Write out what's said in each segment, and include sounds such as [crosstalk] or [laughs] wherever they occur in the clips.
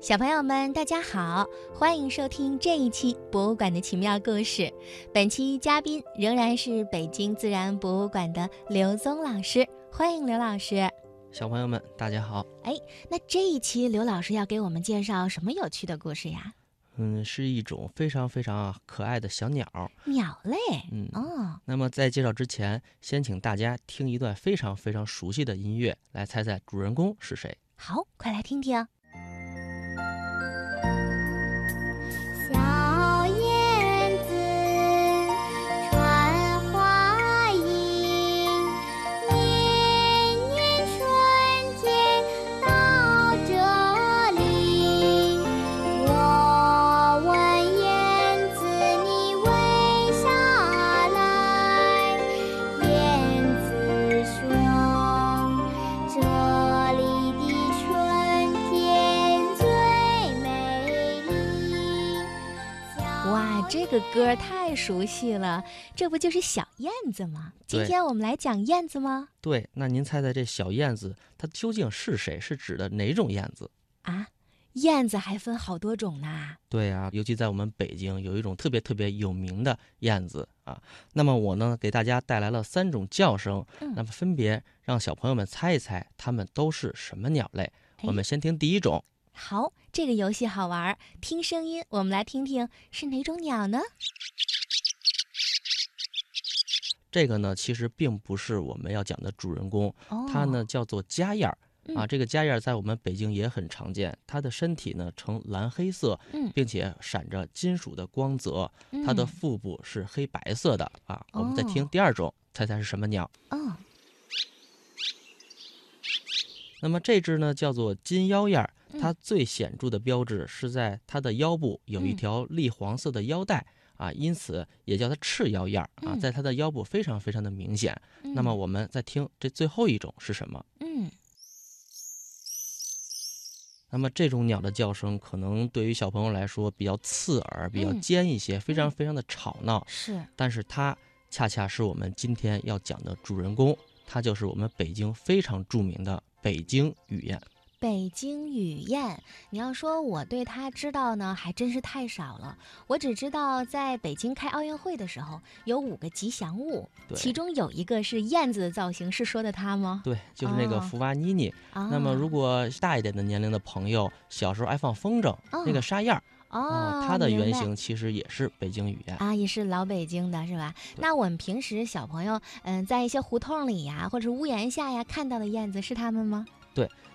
小朋友们，大家好，欢迎收听这一期《博物馆的奇妙故事》。本期嘉宾仍然是北京自然博物馆的刘宗老师，欢迎刘老师。小朋友们，大家好。哎，那这一期刘老师要给我们介绍什么有趣的故事呀？嗯，是一种非常非常可爱的小鸟。鸟类。嗯哦，那么在介绍之前，先请大家听一段非常非常熟悉的音乐，来猜猜主人公是谁。好，快来听听。个歌太熟悉了，这不就是小燕子吗？今天我们来讲燕子吗？对，那您猜猜这小燕子它究竟是谁？是指的哪种燕子？啊，燕子还分好多种呢。对呀、尤其在我们北京有一种特别特别有名的燕子啊。那么我呢，给大家带来了三种叫声，嗯那么分别让小朋友们猜一猜，它们都是什么鸟类。我哎们先听第一种，好，这个游戏好玩儿，听声音，我们来听听是哪种鸟呢？这个呢，其实并不是我们要讲的主人公，哦，它呢叫做家燕儿啊。嗯这个家燕儿在我们北京也很常见，它的身体呢呈蓝黑色，嗯并且闪着金属的光泽，它的嗯腹部是黑白色的啊。我们再听哦第二种，猜猜是什么鸟？哦，那么这只呢叫做金腰燕儿，嗯它最显著的标志是在它的腰部有一嗯条栗黄色的腰带。啊，因此也叫它赤腰燕儿啊，嗯在它的腰部非常非常的明显。那么嗯我们再听这最后一种是什么？嗯那么这种鸟的叫声可能对于小朋友来说比较刺耳、比较嗯尖一些，非常嗯非常的吵闹。是但是它恰恰是我们今天要讲的主人公，它就是我们北京非常著名的北京雨燕。北京雨燕。你要说我对它知道呢，还真是太少了。我只知道在北京开奥运会的时候有五个吉祥物，其中有一个是燕子的造型，是说的它吗？对，就是那个哦福娃妮妮。啊，那么如果大一点的年龄的朋友，小时候爱放风筝，那个沙燕儿哦，啊，它的原型其实也是北京雨燕。啊，也是老北京的是吧？那我们平时小朋友，嗯，在一些胡同里呀，或者屋檐下呀看到的燕子是它们吗？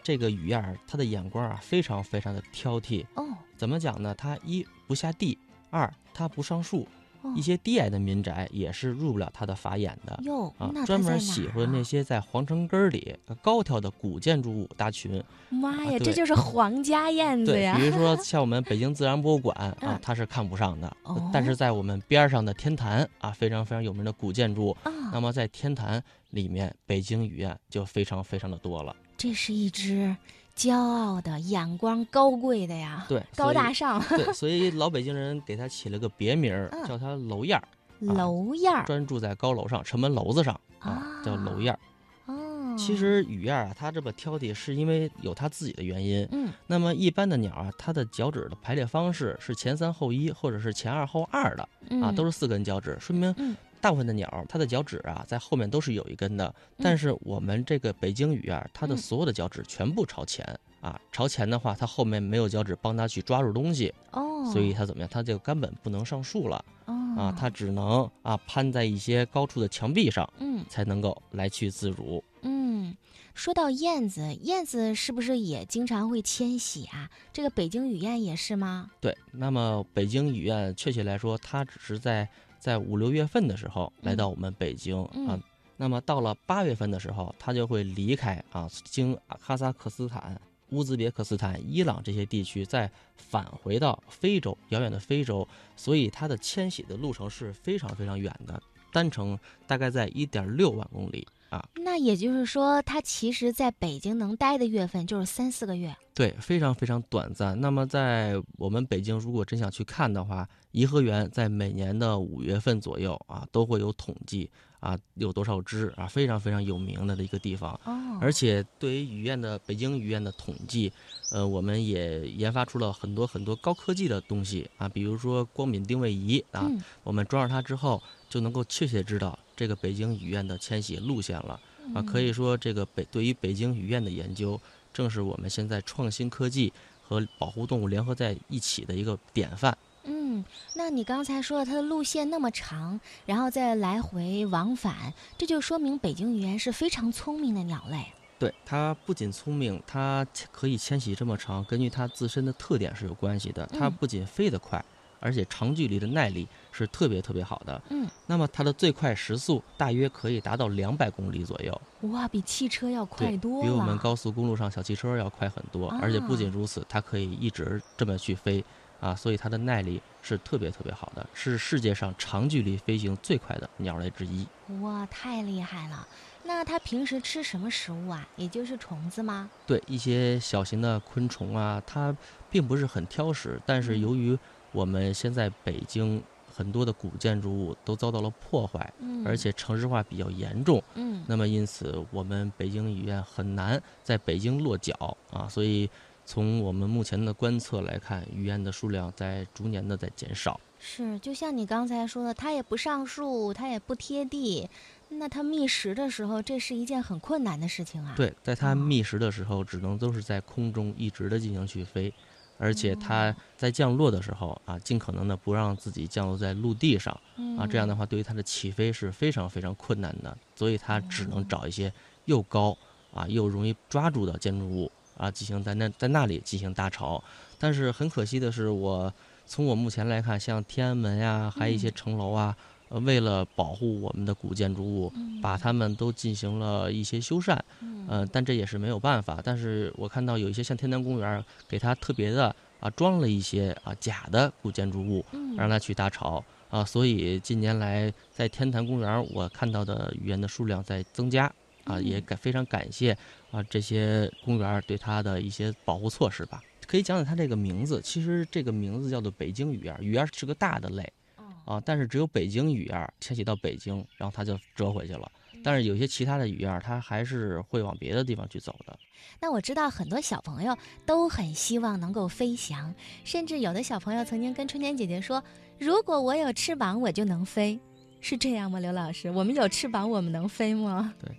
这个雨燕儿，它的眼光啊非常非常的挑剔。哦，怎么讲呢？它一不下地，二它不上树，哦一些低矮的民宅也是入不了它的法眼的。哟，啊专门喜欢那些在皇城根儿里呃高挑的古建筑物大群。妈呀，这就是皇家燕子对，呀！比如说 [laughs] 像我们北京自然博物馆 [laughs] 啊嗯，它是看不上的。哦但是在我们边儿上的天坛啊，非常非常有名的古建筑，啊，那么在天坛里面，北京雨燕就非常非常的多了。这是一只骄傲的、眼光高贵的呀，对，高大上。对，所以老北京人给它起了个别名儿，嗯。叫它楼燕儿，楼燕儿。专住在高楼上、城门楼子上啊，啊。叫楼燕儿。哦。其，实雨燕儿啊，它这么挑剔，是因为有它自己的原因。嗯。那么一般的鸟啊，它的脚趾的排列方式是前三后一，或者是前二后二的啊，都是是四根脚趾，说明嗯大部分的鸟它的脚趾啊在后面都是有一根的。但是我们这个北京雨燕，它的嗯所有的脚趾全部朝前啊，朝前的话，它后面没有脚趾帮它去抓住东西，哦，所以它怎么样？它就根本不能上树了哦啊，它只能啊攀在一些高处的墙壁上，嗯才能够来去自如。嗯，说到燕子，燕子是不是也经常会迁徙啊？这个北京雨燕也是吗？对，那么北京雨燕，确切来说，它只是在在五六月份的时候来到我们北京、啊嗯。那么到了八月份的时候，他就会离开啊，经哈萨克斯坦、乌兹别克斯坦、伊朗这些地区，再返回到非洲遥远的非洲，所以它的迁徙的路程是非常非常远的。单程大概在一点六万公里啊。那也就是说，它其实在北京能待的月份就是三四个月。对，非常非常短暂。那么在我们北京，如果真想去看的话，颐和园在每年的五月份左右啊，都会有统计啊，有多少只啊，非常非常有名的一个地方。哦，而且对于雨燕的北京雨燕的统计，呃，我们也研发出了很多很多高科技的东西啊，比如说光敏定位仪啊，嗯我们装上它之后，就能够确切知道这个北京雨燕的迁徙路线了啊。可以说，这个北对于北京雨燕的研究，正是我们现在创新科技和保护动物联合在一起的一个典范。嗯，那你刚才说了它的路线那么长，然后再来回往返，这就说明北京语言是非常聪明的鸟类。对它不仅聪明，它可以迁徙这么长，根据它自身的特点是有关系的。它嗯不仅飞得快，而且长距离的耐力是特别特别好的。嗯，那么它的最快时速大约可以达到两百公里左右，哇，比汽车要快对，多了。比我们高速公路上小汽车要快很多。而且不仅啊如此，它可以一直这么去飞啊，所以它的耐力是特别特别好的，是世界上长距离飞行最快的鸟类之一。哇，太厉害了！那它平时吃什么食物啊？也就是虫子吗？对一些小型的昆虫啊，它并不是很挑食，但是嗯由于我们现在北京很多的古建筑物都遭到了破坏，嗯，而且城市化比较严重，嗯，那么因此我们北京语院很难在北京落脚啊，所以从我们目前的观测来看，语院的数量在逐年的在减少。是，就像你刚才说的，它也不上树，它也不贴地，那它觅食的时候，这是一件很困难的事情啊。，对，在它哦觅食的时候，只能都是在空中一直的进行去飞，而且它哦在降落的时候啊，尽可能的不让自己降落在陆地上嗯、啊，这样的话对于它的起飞是非常非常困难的，所以它只能哦找一些又高啊又容易抓住的建筑物啊，进行在那在那里进行搭巢。但是很可惜的是，我从我目前来看，像天安门呀，还有一些嗯城楼啊，呃，为了保护我们的古建筑物，嗯把它们都进行了一些修缮。嗯呃，但这也是没有办法。但是我看到有一些像天坛公园儿，给它特别的啊装了一些啊假的古建筑物，嗯让它去搭巢啊。所以近年来在天坛公园儿，我看到的语言的数量在增加啊，也嗯感非常感谢啊这些公园儿对它的一些保护措施吧。可以讲讲它这个名字，其实这个名字叫做北京语言儿，语言儿是个大的类哦啊，但是只有北京语言儿迁徙到北京，然后它就折回去了。但是有些其他的语言儿，它还是会往别的地方去走的。那我知道很多小朋友都很希望能够飞翔，甚至有的小朋友曾经跟春天姐姐说：“如果我有翅膀，我就能飞。”是这样吗，刘老师？我们有翅膀，我们能飞吗？对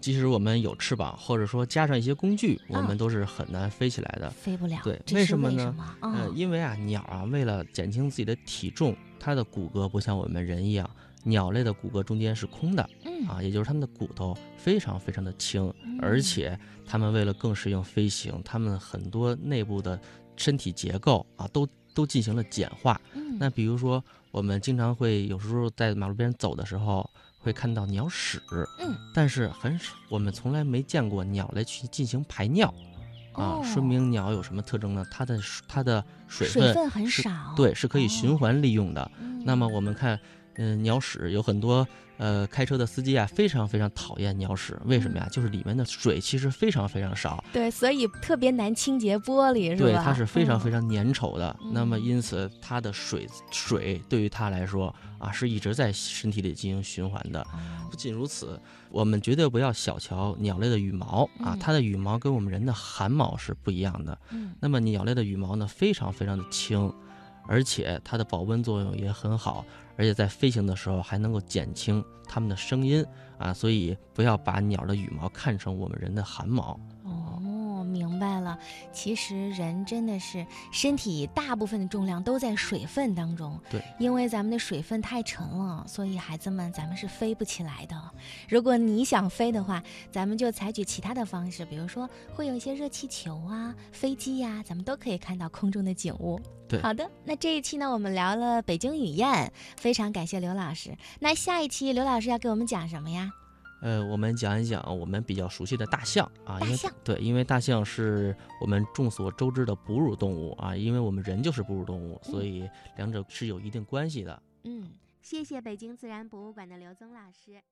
即使我们有翅膀，或者说加上一些工具，我嗯们都是很难飞起来的。飞不了。对为为什么呢嗯因为啊，鸟啊，为了减轻自己的体重，它的骨骼不像我们人一样，鸟类的骨骼中间是空的嗯啊，也就是它们的骨头非常非常的轻，而嗯且它们为了更适应飞行，它们很多内部的身体结构啊，都都进行了简化。嗯那比如说，我们经常会有时候在马路边走的时候，会看到鸟屎，嗯，但是很少，我们从来没见过鸟类去进行排尿啊，哦说明鸟有什么特征呢？它的它的水水分分很少。对，是可以循哦环利用的。嗯那么我们看，嗯、鸟屎有很多呃开车的司机啊，非常非常讨厌鸟屎，为什么呀？嗯就是里面的水其实非常非常少，对，所以特别难清洁玻璃，是吧？对，它是非常非常。粘稠的。那么嗯因此，它的水水对于它来说啊，是一直在身体里进行循环的。哦不仅如此，我们绝对不要小瞧鸟类的羽毛啊嗯，它的羽毛跟我们人的汗毛是不一样的。嗯那么鸟类的羽毛呢，非常非常的轻，而且它的保温作用也很好，而且在飞行的时候还能够减轻它们的声音啊，所以不要把鸟的羽毛看成我们人的汗毛。哦，明白了。其实人真的是身体大部分的重量都在水分当中。对，因为咱们的水分太沉了，所以孩子们咱们是飞不起来的。如果你想飞的话，咱们就采取其他的方式，比如说会有一些热气球啊、飞机呀、咱们都可以看到空中的景物。对好的，那这一期呢，我们聊了北京雨燕，非常感谢刘老师。那下一期刘老师要给我们讲什么呀？呃，我们讲一讲我们比较熟悉的大象啊，因为大象对，因为大象是我们众所周知的哺乳动物啊，因为我们人就是哺乳动物，所以两者是有一定关系的。嗯，谢谢北京自然博物馆的刘宗老师。